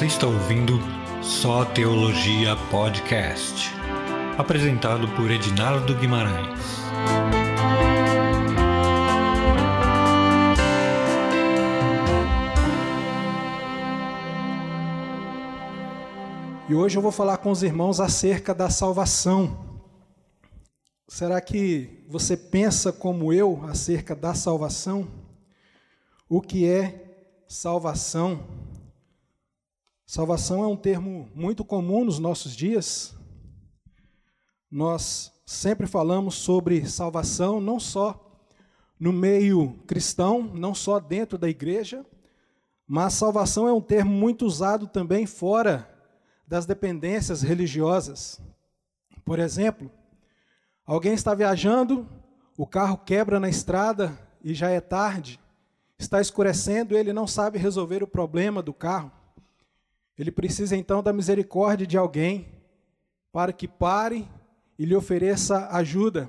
Você está ouvindo Só Teologia Podcast, apresentado por Edinardo Guimarães. E hoje eu vou falar com os irmãos acerca da salvação. Será que você pensa como eu acerca da salvação? O que é salvação? Salvação é um termo muito comum nos nossos dias. Nós sempre falamos sobre salvação, não só no meio cristão, não só dentro da igreja, mas salvação é um termo muito usado também fora das dependências religiosas. Por exemplo, Alguém está viajando, o carro quebra na estrada e já é tarde, está escurecendo, ele não sabe resolver o problema do carro. Ele precisa então da misericórdia de alguém para que pare e lhe ofereça ajuda.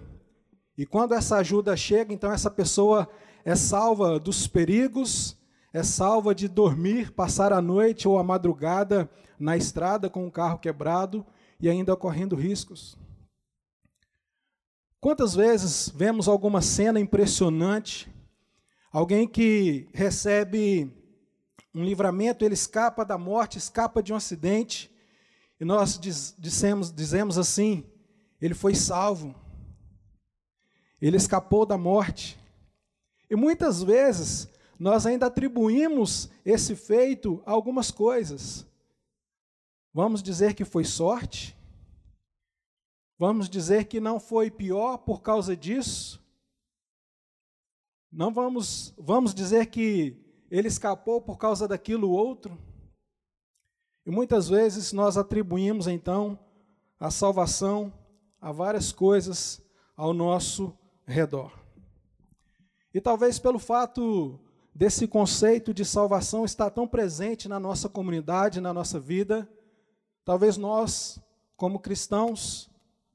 E quando essa ajuda chega, então essa pessoa é salva dos perigos, é salva de dormir, passar a noite ou a madrugada na estrada com o carro quebrado e ainda correndo riscos. Quantas vezes vemos alguma cena impressionante, alguém que recebe um livramento, ele escapa da morte, escapa de um acidente, e nós diz, dissemos, dizemos assim: ele foi salvo, ele escapou da morte. E muitas vezes nós ainda atribuímos esse feito a algumas coisas. Vamos dizer que foi sorte, Vamos dizer que não foi pior por causa disso? Não vamos, vamos dizer que ele escapou por causa daquilo outro? E muitas vezes nós atribuímos então a salvação a várias coisas ao nosso redor. E talvez pelo fato desse conceito de salvação estar tão presente na nossa comunidade, na nossa vida, talvez nós, como cristãos,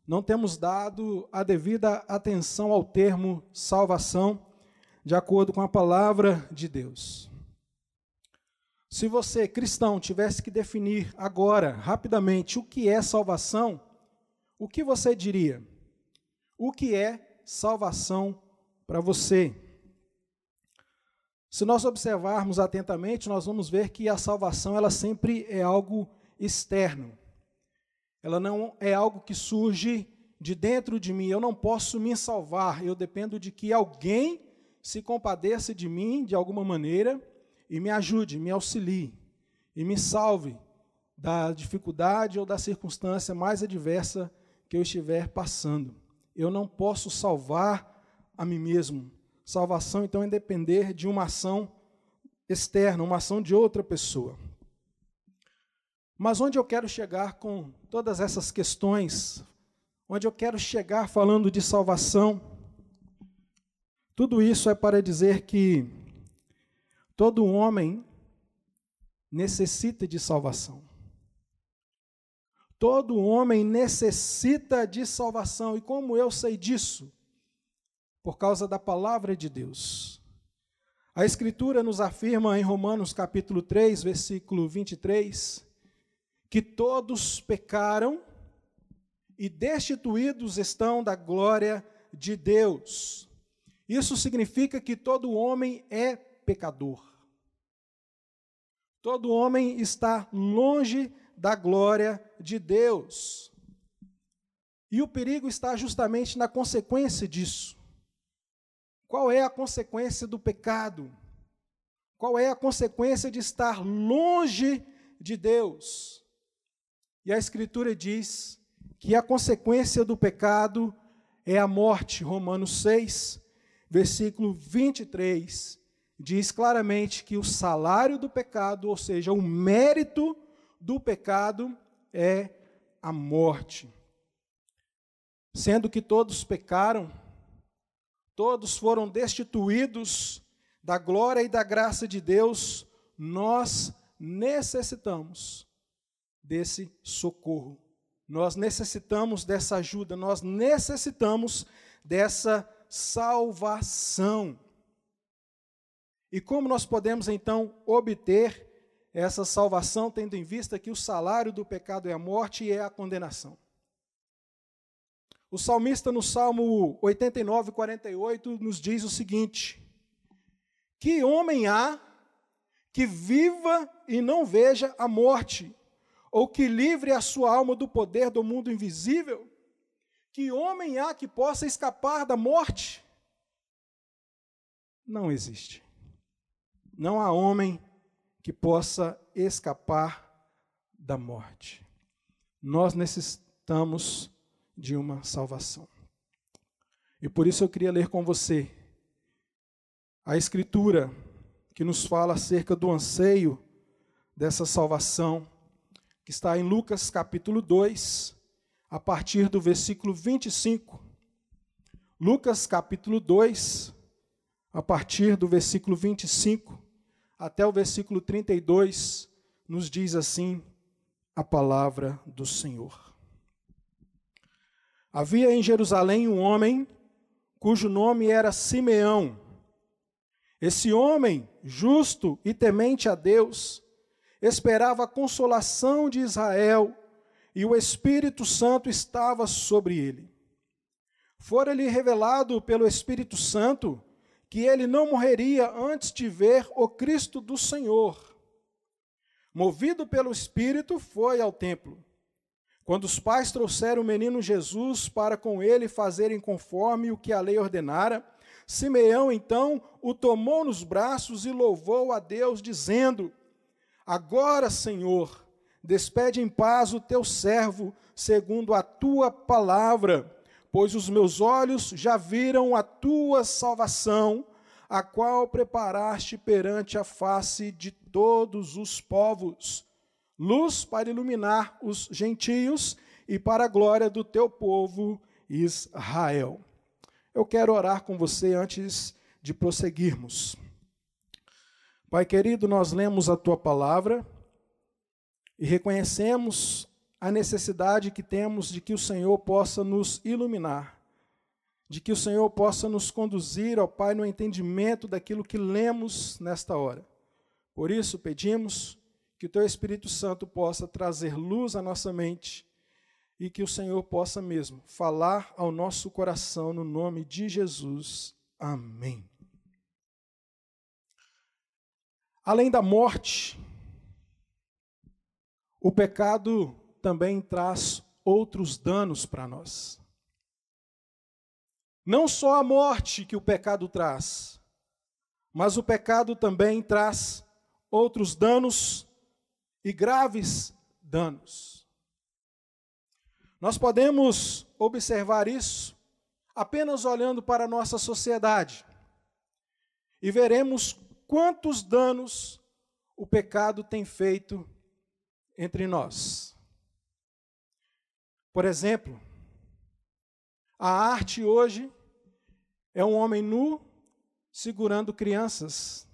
não temos dado a devida atenção ao termo salvação, de acordo com a palavra de Deus. Se você, cristão, tivesse que definir agora, rapidamente, o que é salvação, o que você diria? O que é salvação para você? Se nós observarmos atentamente, nós vamos ver que a salvação ela sempre é algo externo. Ela não é algo que surge de dentro de mim. Eu não posso me salvar. Eu dependo de que alguém se compadeça de mim de alguma maneira e me ajude, me auxilie e me salve da dificuldade ou da circunstância mais adversa que eu estiver passando. Eu não posso salvar a mim mesmo. Salvação, então, é depender de uma ação externa, uma ação de outra pessoa. Mas onde eu quero chegar com todas essas questões, onde eu quero chegar falando de salvação, tudo isso é para dizer que todo homem necessita de salvação. Todo homem necessita de salvação. E como eu sei disso? Por causa da palavra de Deus. A Escritura nos afirma em Romanos capítulo 3, versículo 23, que todos pecaram e destituídos estão da glória de Deus. Isso significa que todo homem é pecador. Todo homem está longe da glória de Deus. E o perigo está justamente na consequência disso. Qual é a consequência do pecado? Qual é a consequência de estar longe de Deus? E a Escritura diz que a consequência do pecado é a morte. Romanos 6, versículo 23, diz claramente que o salário do pecado, ou seja, o mérito do pecado, é a morte. Sendo que todos pecaram, todos foram destituídos da glória e da graça de Deus, nós necessitamos desse socorro. Nós necessitamos dessa ajuda, nós necessitamos dessa salvação. E como nós podemos então obter essa salvação tendo em vista que o salário do pecado é a morte e é a condenação. O salmista no Salmo 89, 48 nos diz o seguinte: Que homem há que viva e não veja a morte, ou que livre a sua alma do poder do mundo invisível? Que homem há que possa escapar da morte? Não existe. Não há homem que possa escapar da morte. Nós necessitamos de uma salvação. E por isso eu queria ler com você a Escritura que nos fala acerca do anseio dessa salvação, que está em Lucas capítulo 2, a partir do versículo 25. Lucas capítulo 2, a partir do versículo 25 até o versículo 32, nos diz assim a palavra do Senhor. Havia em Jerusalém um homem cujo nome era Simeão. Esse homem, justo e temente a Deus, esperava a consolação de Israel e o Espírito Santo estava sobre ele. Fora-lhe revelado pelo Espírito Santo que ele não morreria antes de ver o Cristo do Senhor. Movido pelo Espírito, foi ao templo. Quando os pais trouxeram o menino Jesus para com ele fazerem conforme o que a lei ordenara, Simeão então o tomou nos braços e louvou a Deus, dizendo: Agora, Senhor, Despede em paz o teu servo, segundo a tua palavra, pois os meus olhos já viram a tua salvação, a qual preparaste perante a face de todos os povos, luz para iluminar os gentios e para a glória do teu povo Israel. Eu quero orar com você antes de prosseguirmos. Pai querido, nós lemos a tua palavra e reconhecemos a necessidade que temos de que o Senhor possa nos iluminar, de que o Senhor possa nos conduzir, ó Pai, no entendimento daquilo que lemos nesta hora. Por isso, pedimos que o Teu Espírito Santo possa trazer luz à nossa mente e que o Senhor possa mesmo falar ao nosso coração no nome de Jesus. Amém. Além da morte, o pecado também traz outros danos para nós. Não só a morte que o pecado traz, mas o pecado também traz outros danos e graves danos. Nós podemos observar isso apenas olhando para a nossa sociedade e veremos quantos danos o pecado tem feito entre nós. Por exemplo, a arte hoje é um homem nu segurando crianças.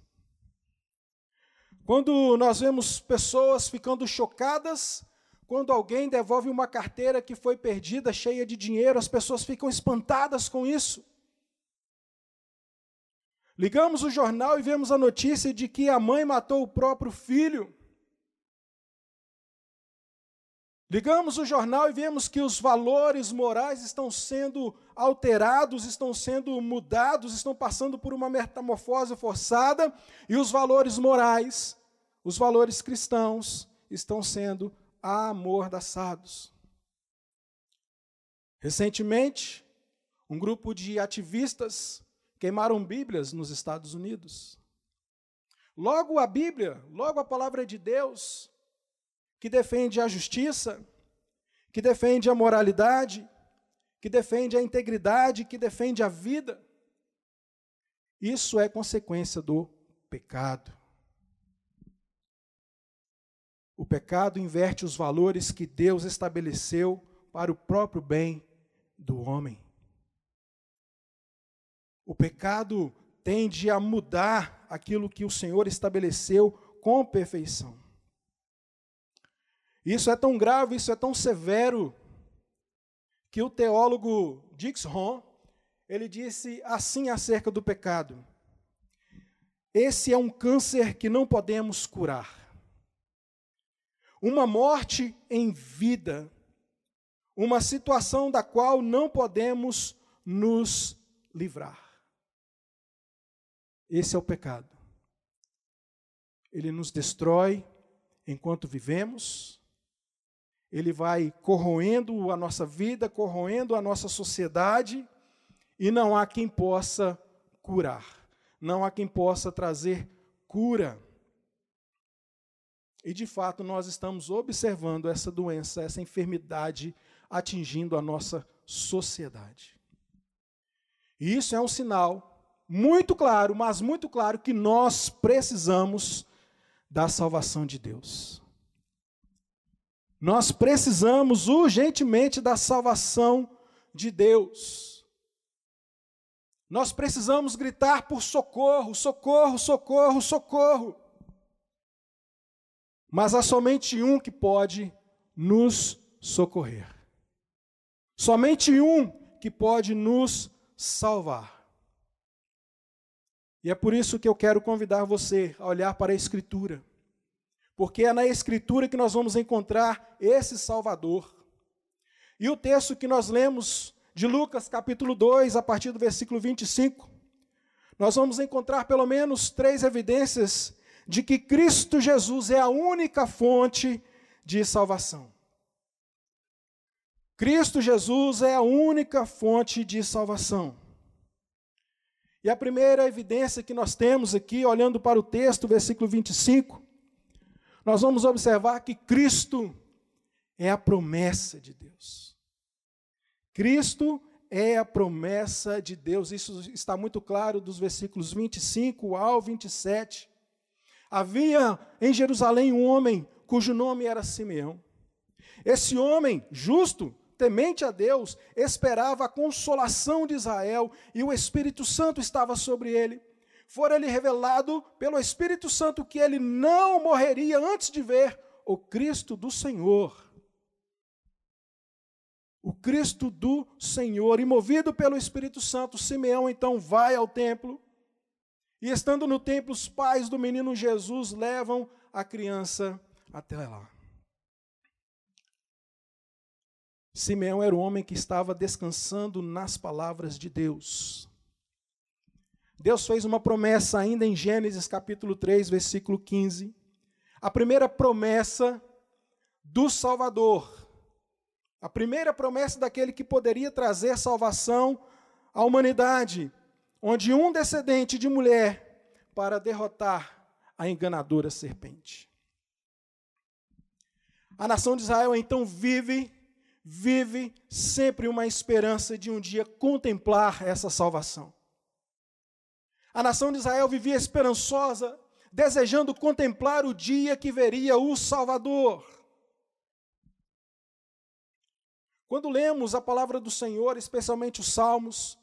Quando nós vemos pessoas ficando chocadas quando alguém devolve uma carteira que foi perdida, cheia de dinheiro, as pessoas ficam espantadas com isso. Ligamos o jornal e vemos a notícia de que a mãe matou o próprio filho. Ligamos o jornal e vemos que os valores morais estão sendo alterados, estão sendo mudados, estão passando por uma metamorfose forçada, e os valores morais, os valores cristãos, estão sendo amordaçados. Recentemente, um grupo de ativistas queimaram Bíblias nos Estados Unidos. Logo a Bíblia, logo a palavra de Deus, que defende a justiça, que defende a moralidade, que defende a integridade, que defende a vida. Isso é consequência do pecado. O pecado inverte os valores que Deus estabeleceu para o próprio bem do homem. O pecado tende a mudar aquilo que o Senhor estabeleceu com perfeição. Isso é tão grave, isso é tão severo, que o teólogo Dix Ron, ele disse assim acerca do pecado: Esse é um câncer que não podemos curar. uma morte em vida, uma situação da qual não podemos nos livrar. Esse é o pecado. Ele nos destrói enquanto vivemos, ele vai corroendo a nossa vida, corroendo a nossa sociedade, e não há quem possa curar, não há quem possa trazer cura. E de fato nós estamos observando essa doença, essa enfermidade atingindo a nossa sociedade. E isso é um sinal muito claro, mas muito claro, que nós precisamos da salvação de Deus. Nós precisamos urgentemente da salvação de Deus. Nós precisamos gritar por socorro, socorro, socorro, socorro. Mas há somente um que pode nos socorrer. Somente um que pode nos salvar. E é por isso que eu quero convidar você a olhar para a Escritura. Porque é na Escritura que nós vamos encontrar esse Salvador. E o texto que nós lemos de Lucas, capítulo 2, a partir do versículo 25, nós vamos encontrar pelo menos três evidências de que Cristo Jesus é a única fonte de salvação. Cristo Jesus é a única fonte de salvação. E a primeira evidência que nós temos aqui, olhando para o texto, versículo 25, nós vamos observar que Cristo é a promessa de Deus. Cristo é a promessa de Deus, isso está muito claro dos versículos 25 ao 27. Havia em Jerusalém um homem cujo nome era Simeão. Esse homem, justo, temente a Deus, esperava a consolação de Israel e o Espírito Santo estava sobre ele. Fora-lhe revelado pelo Espírito Santo que ele não morreria antes de ver o Cristo do Senhor. O Cristo do Senhor, e movido pelo Espírito Santo, Simeão então vai ao templo e estando no templo, os pais do menino Jesus levam a criança até lá. Simeão era o homem que estava descansando nas palavras de Deus. Deus fez uma promessa ainda em Gênesis capítulo 3, versículo 15. A primeira promessa do Salvador. A primeira promessa daquele que poderia trazer salvação à humanidade onde um descendente de mulher para derrotar a enganadora serpente. A nação de Israel então vive, vive sempre uma esperança de um dia contemplar essa salvação. A nação de Israel vivia esperançosa, desejando contemplar o dia que veria o Salvador. Quando lemos a palavra do Senhor, especialmente os Salmos,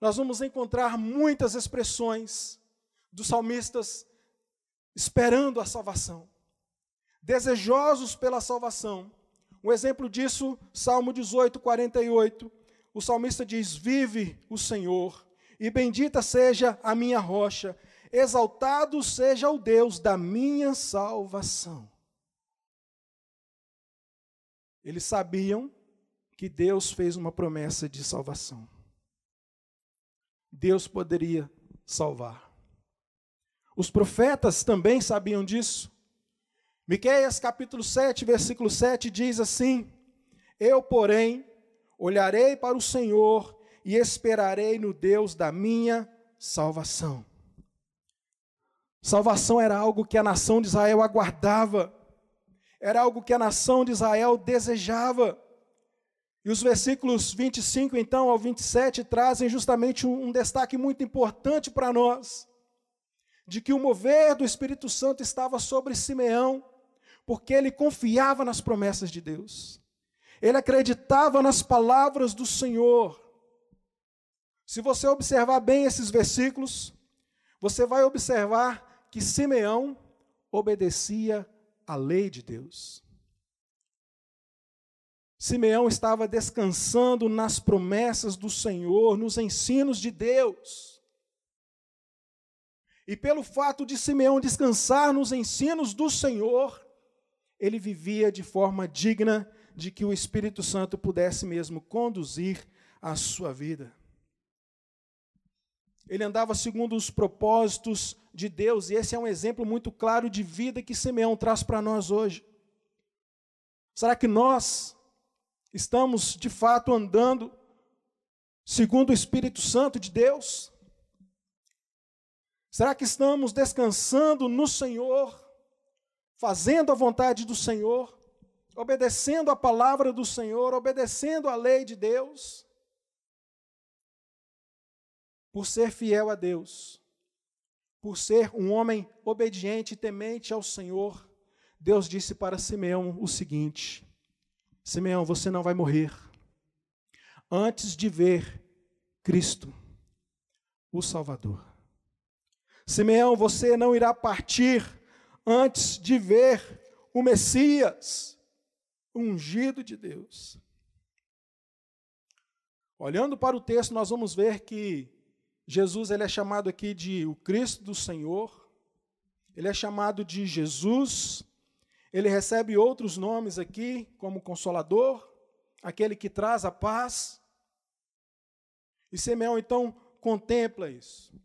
nós vamos encontrar muitas expressões dos salmistas esperando a salvação, desejosos pela salvação. Um exemplo disso, Salmo 18, 48. O salmista diz: Vive o Senhor, e bendita seja a minha rocha, exaltado seja o Deus da minha salvação. Eles sabiam que Deus fez uma promessa de salvação. Deus poderia salvar. Os profetas também sabiam disso. Miqueias capítulo 7, versículo 7 diz assim: Eu, porém, olharei para o Senhor e esperarei no Deus da minha salvação. Salvação era algo que a nação de Israel aguardava, era algo que a nação de Israel desejava. E os versículos 25, então, ao 27, trazem justamente um, destaque muito importante para nós, de que o mover do Espírito Santo estava sobre Simeão, porque ele confiava nas promessas de Deus, ele acreditava nas palavras do Senhor. Se você observar bem esses versículos, você vai observar que Simeão obedecia à lei de Deus. Simeão estava descansando nas promessas do Senhor, nos ensinos de Deus. E pelo fato de Simeão descansar nos ensinos do Senhor, ele vivia de forma digna de que o Espírito Santo pudesse mesmo conduzir a sua vida. Ele andava segundo os propósitos de Deus, e esse é um exemplo muito claro de vida que Simeão traz para nós hoje. Será que nós estamos de fato andando segundo o Espírito Santo de Deus? Será que estamos descansando no Senhor, fazendo a vontade do Senhor, obedecendo a palavra do Senhor, obedecendo a lei de Deus? Por ser fiel a Deus, por ser um homem obediente e temente ao Senhor, Deus disse para Simeão o seguinte: Simeão, você não vai morrer antes de ver Cristo, o Salvador. Simeão, você não irá partir antes de ver o Messias, ungido de Deus. Olhando para o texto, nós vamos ver que Jesus ele é chamado aqui de o Cristo do Senhor, ele é chamado de Jesus, ele recebe outros nomes aqui, como Consolador, aquele que traz a paz. E Simeão então contempla isso.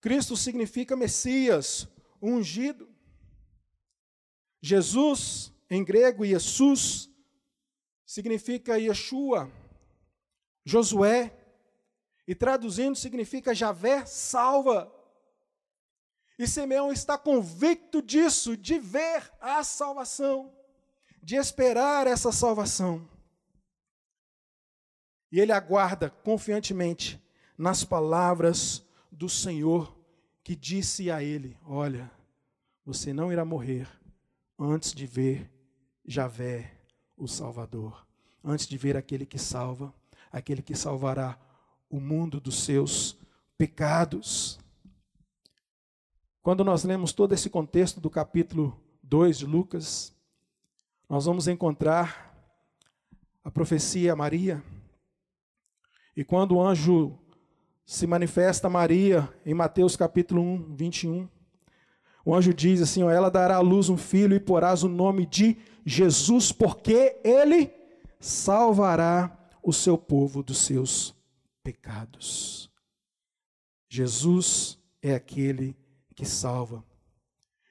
Cristo significa Messias, ungido. Jesus, em grego, Jesus, significa Yeshua, Josué, e traduzindo significa Javé salva. E Simeão está convicto disso, de ver a salvação, de esperar essa salvação. E ele aguarda confiantemente nas palavras do Senhor que disse a ele: Olha, você não irá morrer antes de ver Javé, o Salvador, antes de ver aquele que salva, aquele que salvará o mundo dos seus pecados. Quando nós lemos todo esse contexto do capítulo 2 de Lucas, nós vamos encontrar a profecia a Maria. E quando o anjo se manifesta Maria em Mateus capítulo 1, 21. O anjo diz assim: ó, Ela dará à luz um filho e porás o nome de Jesus, porque ele salvará o seu povo dos seus pecados. Jesus é aquele que salva.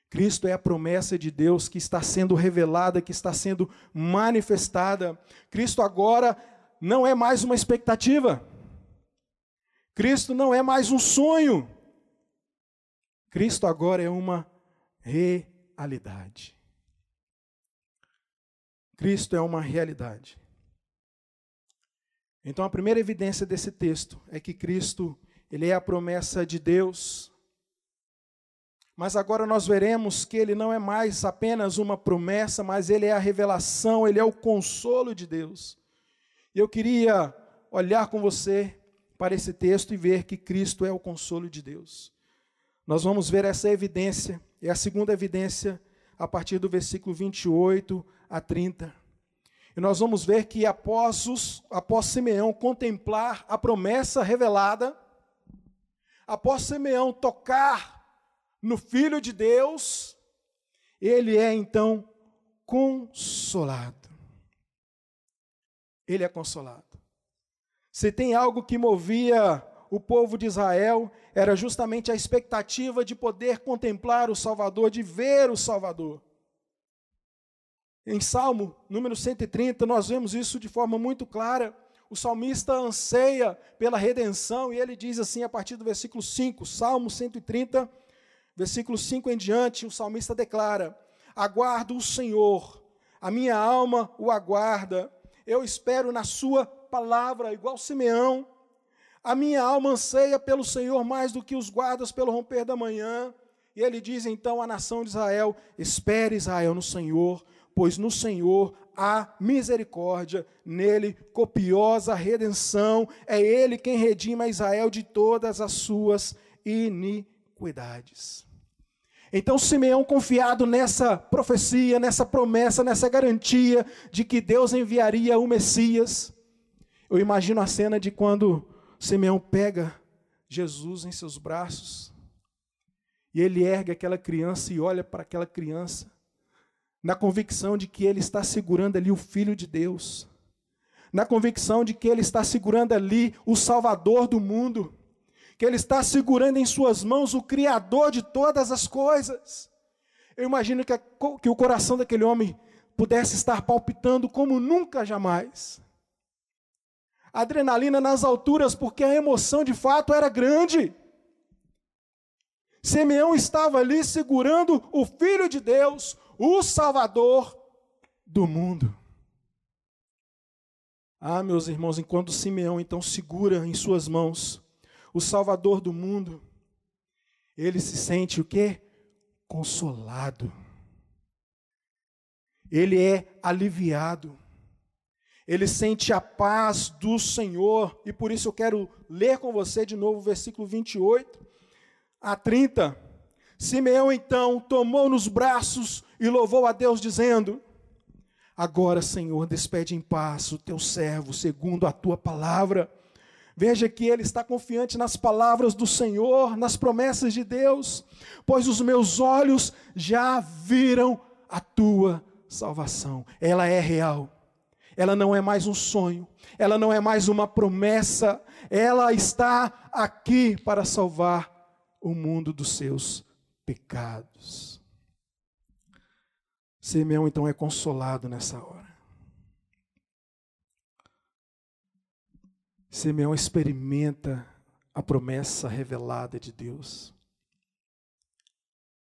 Cristo é a promessa de Deus que está sendo revelada, que está sendo manifestada. Cristo agora não é mais uma expectativa. Cristo não é mais um sonho. Cristo agora é uma realidade. Cristo é uma realidade. Então a primeira evidência desse texto é que Cristo, ele é a promessa de Deus. Mas agora nós veremos que ele não é mais apenas uma promessa, mas ele é a revelação, ele é o consolo de Deus. E eu queria olhar com você para esse texto e ver que Cristo é o consolo de Deus. Nós vamos ver essa evidência, é a segunda evidência, a partir do versículo 28 a 30. E nós vamos ver que após, os, após Simeão contemplar a promessa revelada, após Simeão tocar no Filho de Deus, ele é então consolado. Ele é consolado. Se tem algo que movia o povo de Israel, era justamente a expectativa de poder contemplar o Salvador, de ver o Salvador. Em Salmo número 130, nós vemos isso de forma muito clara. O salmista anseia pela redenção e ele diz assim a partir do versículo 5, Salmo 130, versículo 5 em diante, o salmista declara: Aguardo o Senhor, a minha alma o aguarda, eu espero na sua palavra, igual Simeão. A minha alma anseia pelo Senhor mais do que os guardas pelo romper da manhã. E ele diz então à nação de Israel: Espere Israel no Senhor, pois no Senhor há misericórdia, nele copiosa redenção. É ele quem redima Israel de todas as suas iniquidades. Então Simeão, confiado nessa profecia, nessa promessa, nessa garantia de que Deus enviaria o Messias, eu imagino a cena de quando Simeão pega Jesus em seus braços e ele ergue aquela criança e olha para aquela criança na convicção de que ele está segurando ali o Filho de Deus, na convicção de que ele está segurando ali o Salvador do mundo, que ele está segurando em suas mãos o Criador de todas as coisas. Eu imagino que, a, que o coração daquele homem pudesse estar palpitando como nunca jamais. Adrenalina nas alturas, porque a emoção de fato era grande. Simeão estava ali segurando o Filho de Deus, o Salvador do mundo. Ah, meus irmãos, enquanto Simeão então segura em suas mãos o Salvador do mundo, ele se sente o quê? Consolado. Ele é aliviado. Ele sente a paz do Senhor, e por isso eu quero ler com você de novo o versículo 28 a 30. Simeão então tomou nos braços e louvou a Deus, dizendo: Agora, Senhor, despede em paz o teu servo, segundo a tua palavra. Veja que ele está confiante nas palavras do Senhor, nas promessas de Deus, pois os meus olhos já viram a tua salvação. Ela é real. Ela não é mais um sonho, ela não é mais uma promessa, ela está aqui para salvar o mundo dos seus pecados. Simeão então é consolado nessa hora. Simeão experimenta a promessa revelada de Deus.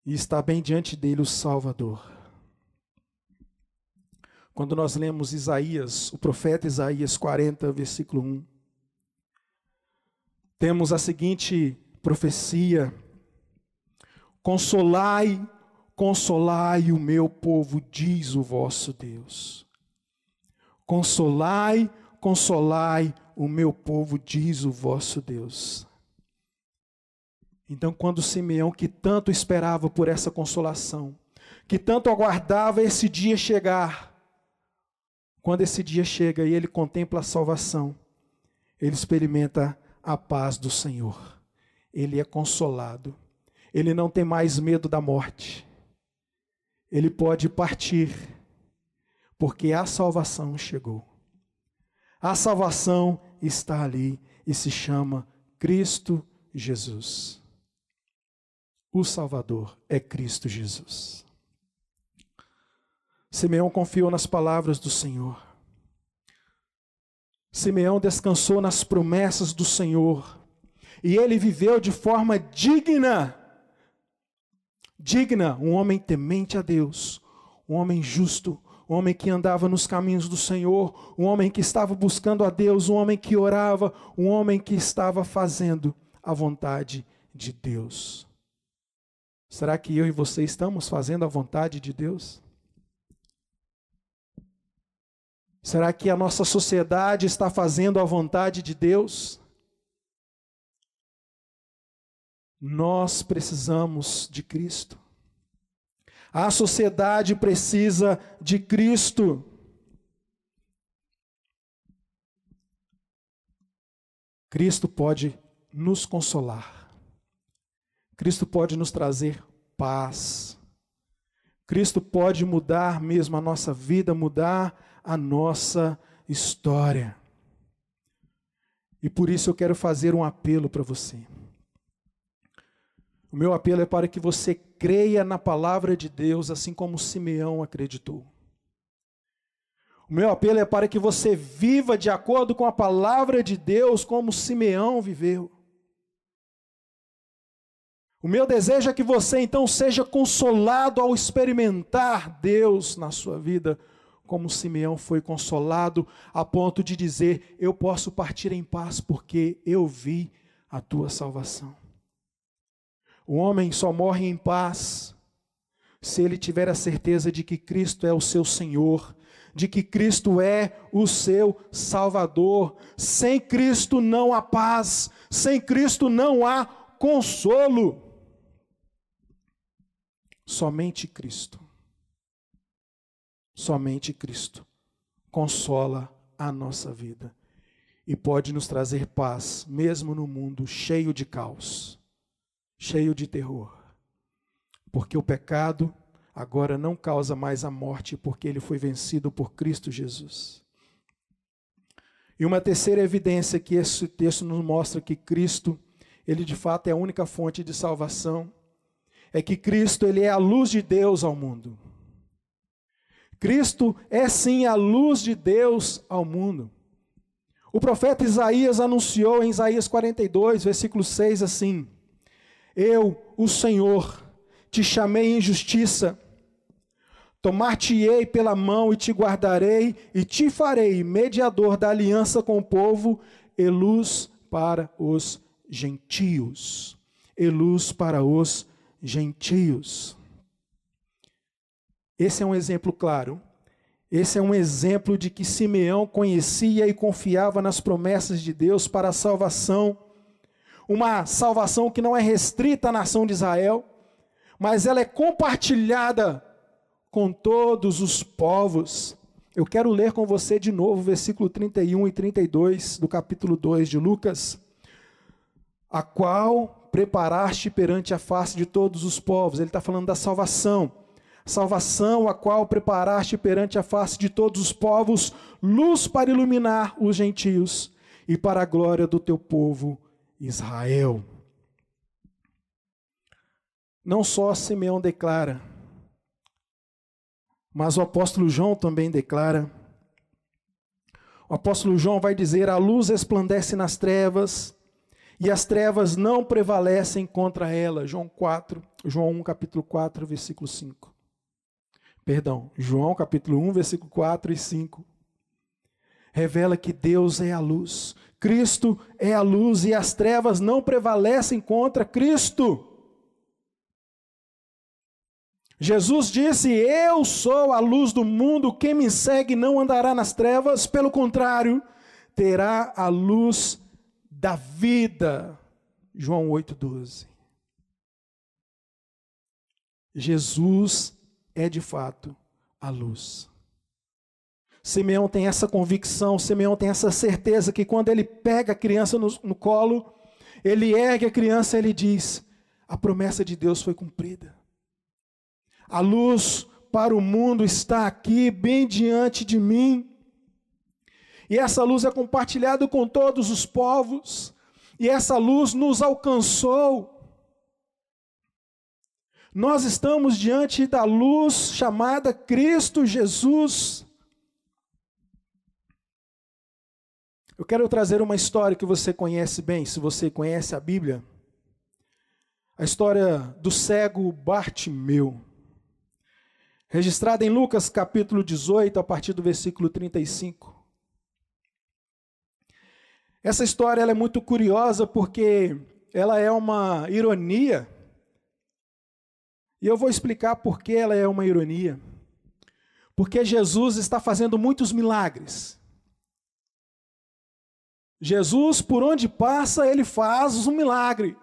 E está bem diante dele o Salvador. Quando nós lemos Isaías, o profeta Isaías 40, versículo 1, temos a seguinte profecia: Consolai, consolai o meu povo, diz o vosso Deus. Consolai, consolai o meu povo, diz o vosso Deus. Então, quando Simeão, que tanto esperava por essa consolação, que tanto aguardava esse dia chegar, quando esse dia chega e ele contempla a salvação, ele experimenta a paz do Senhor ele é consolado. Ele não tem mais medo da morte. Ele pode partir, porque a salvação chegou. A salvação está ali e se chama Cristo Jesus. O Salvador é Cristo Jesus. Simeão confiou nas palavras do Senhor. Simeão descansou nas promessas do Senhor e ele viveu de forma digna. Digna, um homem temente a Deus, um homem justo, um homem que andava nos caminhos do Senhor, um homem que estava buscando a Deus, um homem que orava, um homem que estava fazendo a vontade de Deus. Será que eu e você estamos fazendo a vontade de Deus? Será que a nossa sociedade está fazendo a vontade de Deus? Nós precisamos de Cristo. A sociedade precisa de Cristo. Cristo pode nos consolar. Cristo pode nos trazer paz. Cristo pode mudar mesmo a nossa vida, mudar a nossa história. E por isso eu quero fazer um apelo para você. O meu apelo é para que você creia na palavra de Deus, assim como Simeão acreditou. O meu apelo é para que você viva de acordo com a palavra de Deus, como Simeão viveu. O meu desejo é que você então seja consolado ao experimentar Deus na sua vida, como Simeão foi consolado a ponto de dizer: Eu posso partir em paz porque eu vi a tua salvação. O homem só morre em paz se ele tiver a certeza de que Cristo é o seu Senhor, de que Cristo é o seu Salvador. Sem Cristo não há paz, sem Cristo não há consolo. Somente Cristo, somente Cristo consola a nossa vida e pode nos trazer paz, mesmo no mundo cheio de caos cheio de terror. Porque o pecado, agora não causa mais a morte, porque ele foi vencido por Cristo Jesus. E uma terceira evidência que esse texto nos mostra que Cristo, ele de fato é a única fonte de salvação, é que Cristo, ele é a luz de Deus ao mundo. Cristo é sim a luz de Deus ao mundo. O profeta Isaías anunciou em Isaías 42, versículo 6 assim: Eu, o Senhor, te chamei em justiça, tomar-te-ei pela mão e te guardarei, e te farei mediador da aliança com o povo e luz para os gentios. E luz para os gentios. Esse é um exemplo claro. Esse é um exemplo de que Simeão conhecia e confiava nas promessas de Deus para a salvação. Uma salvação que não é restrita à nação de Israel, mas ela é compartilhada com todos os povos. Eu quero ler com você de novo o versículo 31 e 32 do capítulo 2 de Lucas. A qual preparaste perante a face de todos os povos. Ele está falando da salvação salvação a qual preparaste perante a face de todos os povos, luz para iluminar os gentios e para a glória do teu povo Israel. Não só Simeão declara, mas o apóstolo João também declara. O apóstolo João vai dizer: a luz resplandece nas trevas, e as trevas não prevalecem contra ela. João 4, João 1, capítulo 4, versículo 5. Perdão, João capítulo 1, versículo 4 e 5. Revela que Deus é a luz, Cristo é a luz e as trevas não prevalecem contra Cristo. Jesus disse: Eu sou a luz do mundo, quem me segue não andará nas trevas, pelo contrário, terá a luz da vida. João 8,12. Jesus é de fato a luz. Simeão tem essa convicção, Simeão tem essa certeza que quando ele pega a criança no, no colo, ele ergue a criança e ele diz: a promessa de Deus foi cumprida. A luz para o mundo está aqui, bem diante de mim. E essa luz é compartilhada com todos os povos, e essa luz nos alcançou. Nós estamos diante da luz chamada Cristo Jesus. Eu quero trazer uma história que você conhece bem, se você conhece a Bíblia. A história do cego Bartimeu. Registrada em Lucas capítulo 18, a partir do versículo 35. Essa história é muito curiosa porque ela é uma ironia e eu vou explicar por que ela é uma ironia. Porque Jesus está fazendo muitos milagres. Jesus, por onde passa, ele faz um milagre.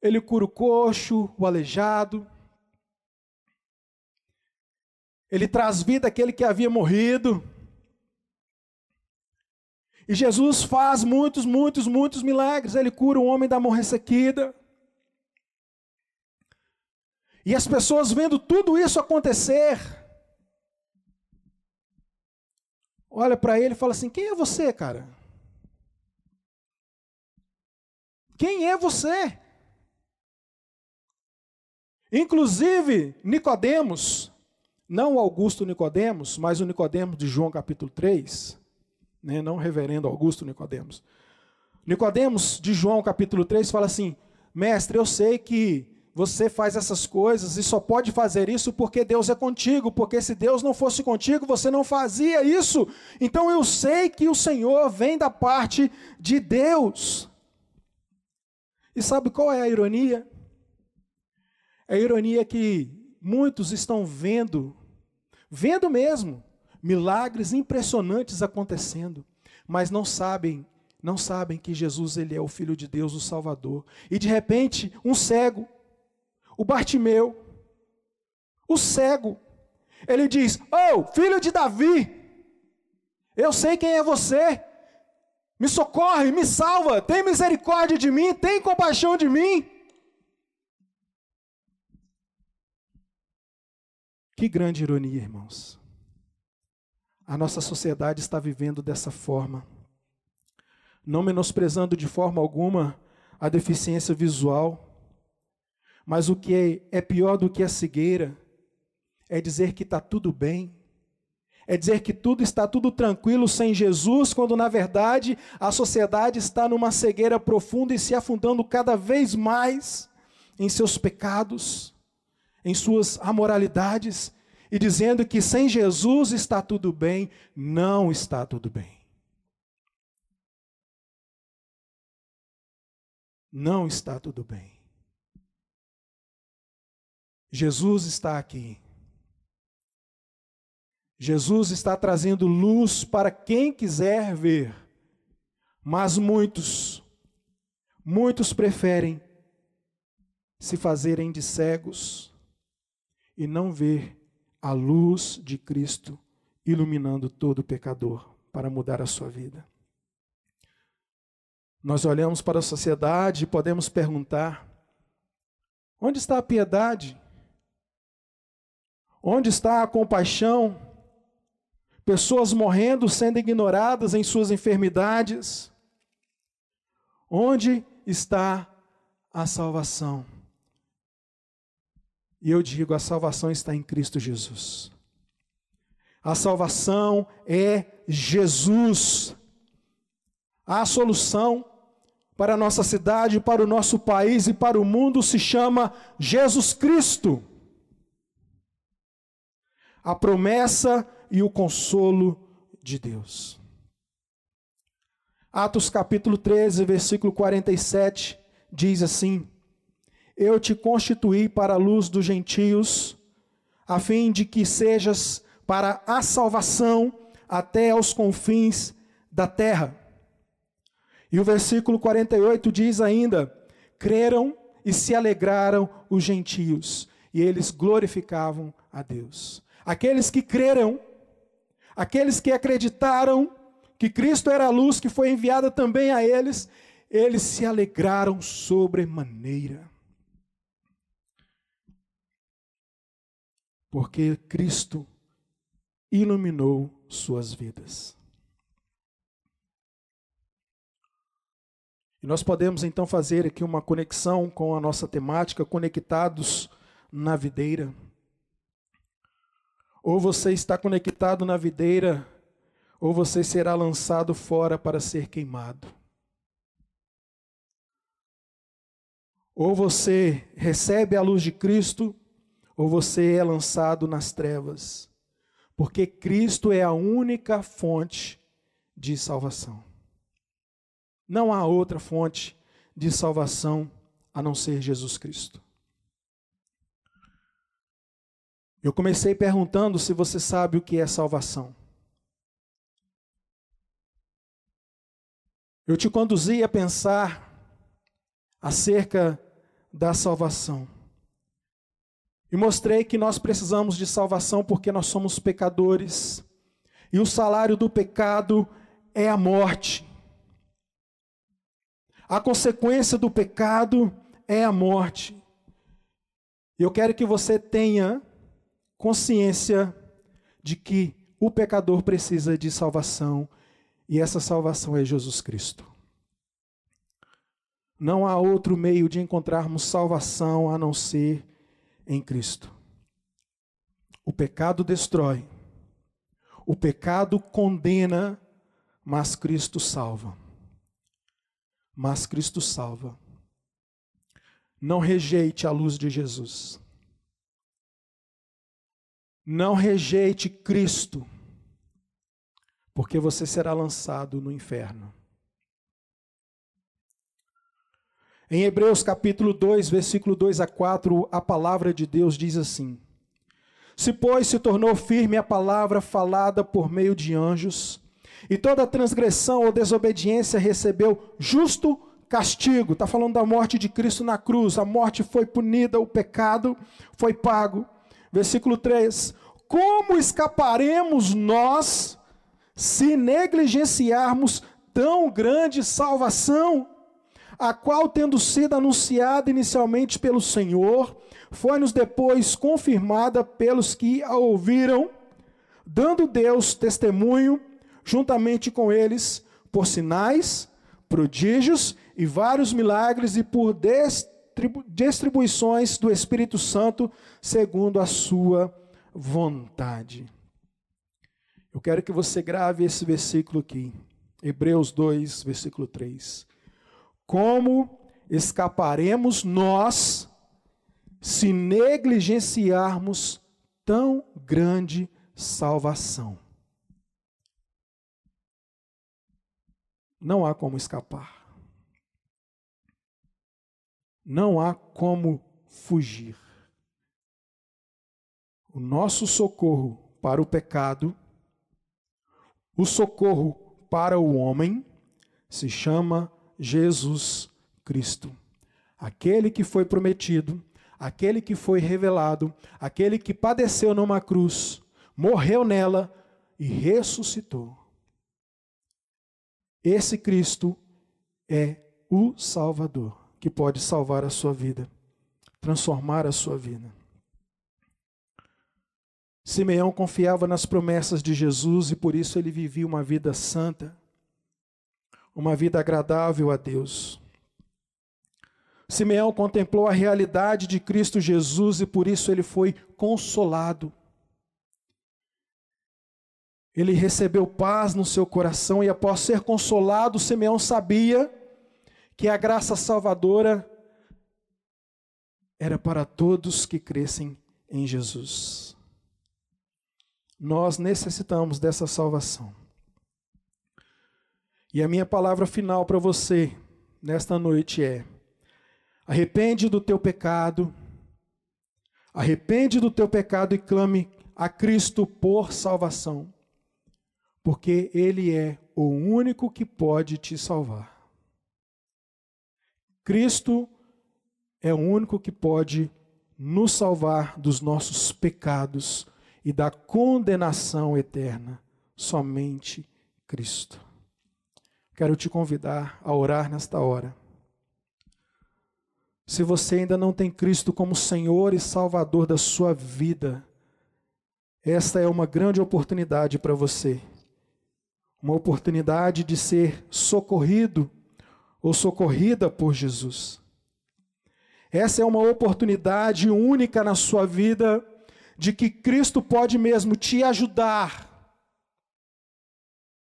Ele cura o coxo, o aleijado. Ele traz vida àquele que havia morrido. E Jesus faz muitos, muitos, muitos milagres. Ele cura o homem da mão ressequida. E as pessoas vendo tudo isso acontecer, olha para ele e fala assim: "Quem é você, cara? Quem é você?" Inclusive, Nicodemos, não o Augusto Nicodemos, mas o Nicodemos de João capítulo 3, né, não reverendo Augusto Nicodemos. Nicodemos de João capítulo 3 fala assim: "Mestre, eu sei que você faz essas coisas e só pode fazer isso porque Deus é contigo, porque se Deus não fosse contigo, você não fazia isso. Então eu sei que o Senhor vem da parte de Deus. E sabe qual é a ironia? É a ironia que muitos estão vendo, vendo mesmo, milagres impressionantes acontecendo, mas não sabem não sabem que Jesus ele é o filho de Deus, o Salvador. E de repente, um cego o Bartimeu, o cego. Ele diz: Oh, filho de Davi, eu sei quem é você. Me socorre, me salva, tem misericórdia de mim, tem compaixão de mim. Que grande ironia, irmãos. A nossa sociedade está vivendo dessa forma, não menosprezando de forma alguma a deficiência visual, mas o que é, é pior do que a cegueira é dizer que está tudo bem, é dizer que tudo está tudo tranquilo sem Jesus, quando na verdade a sociedade está numa cegueira profunda e se afundando cada vez mais em seus pecados, em suas amoralidades, e dizendo que sem Jesus está tudo bem, não está tudo bem. Não está tudo bem. Jesus está aqui. Jesus está trazendo luz para quem quiser ver, mas muitos, muitos preferem se fazerem de cegos e não ver a luz de Cristo iluminando todo pecador para mudar a sua vida. Nós olhamos para a sociedade e podemos perguntar: onde está a piedade? Onde está a compaixão? pessoas morrendo, sendo ignoradas em suas enfermidades. Onde está a salvação? E eu digo: a salvação está em Cristo Jesus. A salvação é Jesus. A solução para a nossa cidade, para o nosso país e para o mundo se chama Jesus Cristo. A promessa e o consolo de Deus. Atos capítulo 13, versículo 47 diz assim: Eu te constituí para a luz dos gentios, a fim de que sejas para a salvação até aos confins da terra. E o versículo 48 diz ainda: Creram e se alegraram os gentios, e eles glorificavam a Deus. Aqueles que creram Aqueles que acreditaram que Cristo era a luz que foi enviada também a eles, eles se alegraram sobremaneira. Porque Cristo iluminou suas vidas. E nós podemos então fazer aqui uma conexão com a nossa temática, conectados na videira. Ou você está conectado na videira, ou você será lançado fora para ser queimado. Ou você recebe a luz de Cristo, ou você é lançado nas trevas. Porque Cristo é a única fonte de salvação. Não há outra fonte de salvação a não ser Jesus Cristo. Eu comecei perguntando se você sabe o que é salvação. Eu te conduzi a pensar acerca da salvação. E mostrei que nós precisamos de salvação porque nós somos pecadores. E o salário do pecado é a morte. A consequência do pecado é a morte. Eu quero que você tenha consciência de que o pecador precisa de salvação e essa salvação é Jesus Cristo. Não há outro meio de encontrarmos salvação a não ser em Cristo. O pecado destrói, o pecado condena, mas Cristo salva. Mas Cristo salva. Não rejeite a luz de Jesus. Não rejeite Cristo, porque você será lançado no inferno. Em Hebreus capítulo 2, versículo 2 a 4, a palavra de Deus diz assim: Se, pois, se tornou firme a palavra falada por meio de anjos, e toda transgressão ou desobediência recebeu justo castigo, está falando da morte de Cristo na cruz, a morte foi punida, o pecado foi pago. Versículo 3: Como escaparemos nós se negligenciarmos tão grande salvação, a qual, tendo sido anunciada inicialmente pelo Senhor, foi-nos depois confirmada pelos que a ouviram, dando Deus testemunho, juntamente com eles, por sinais, prodígios e vários milagres e por distribuições do Espírito Santo, segundo a sua vontade. Eu quero que você grave esse versículo aqui, Hebreus 2, versículo 3. Como escaparemos nós se negligenciarmos tão grande salvação? Não há como escapar. Não há como fugir. O nosso socorro para o pecado, o socorro para o homem, se chama Jesus Cristo. Aquele que foi prometido, aquele que foi revelado, aquele que padeceu numa cruz, morreu nela e ressuscitou. Esse Cristo é o Salvador que pode salvar a sua vida, transformar a sua vida. Simeão confiava nas promessas de Jesus e por isso ele vivia uma vida santa, uma vida agradável a Deus. Simeão contemplou a realidade de Cristo Jesus e por isso ele foi consolado. Ele recebeu paz no seu coração e, após ser consolado, Simeão sabia que a graça salvadora era para todos que crescem em Jesus. Nós necessitamos dessa salvação. E a minha palavra final para você nesta noite é: arrepende do teu pecado, arrepende do teu pecado e clame a Cristo por salvação porque Ele é o único que pode te salvar. Cristo é o único que pode nos salvar dos nossos pecados e da condenação eterna. Somente Cristo. Quero te convidar a orar nesta hora. Se você ainda não tem Cristo como Senhor e Salvador da sua vida, esta é uma grande oportunidade para você uma oportunidade de ser socorrido ou socorrida por Jesus. Essa é uma oportunidade única na sua vida de que Cristo pode mesmo te ajudar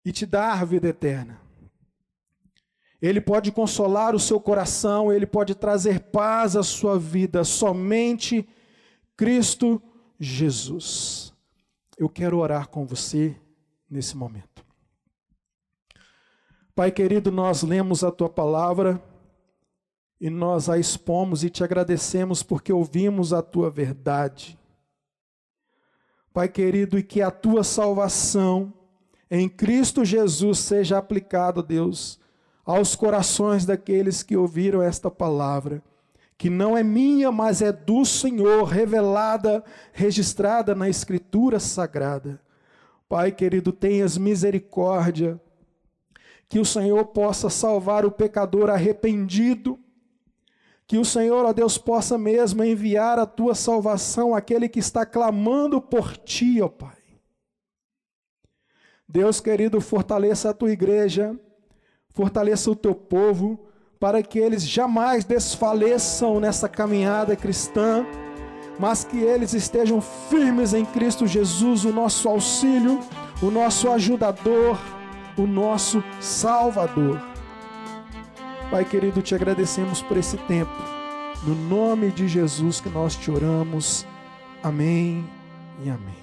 e te dar vida eterna. Ele pode consolar o seu coração, ele pode trazer paz à sua vida, somente Cristo Jesus. Eu quero orar com você nesse momento. Pai querido, nós lemos a tua palavra e nós a expomos e te agradecemos porque ouvimos a tua verdade. Pai querido, e que a tua salvação em Cristo Jesus seja aplicada, Deus, aos corações daqueles que ouviram esta palavra, que não é minha, mas é do Senhor, revelada, registrada na Escritura Sagrada. Pai querido, tenhas misericórdia que o Senhor possa salvar o pecador arrependido, que o Senhor, ó Deus, possa mesmo enviar a tua salvação àquele que está clamando por ti, ó Pai. Deus querido, fortaleça a tua igreja, fortaleça o teu povo, para que eles jamais desfaleçam nessa caminhada cristã, mas que eles estejam firmes em Cristo Jesus, o nosso auxílio, o nosso ajudador o nosso Salvador. Pai querido, te agradecemos por esse tempo. No nome de Jesus que nós te oramos. Amém e amém.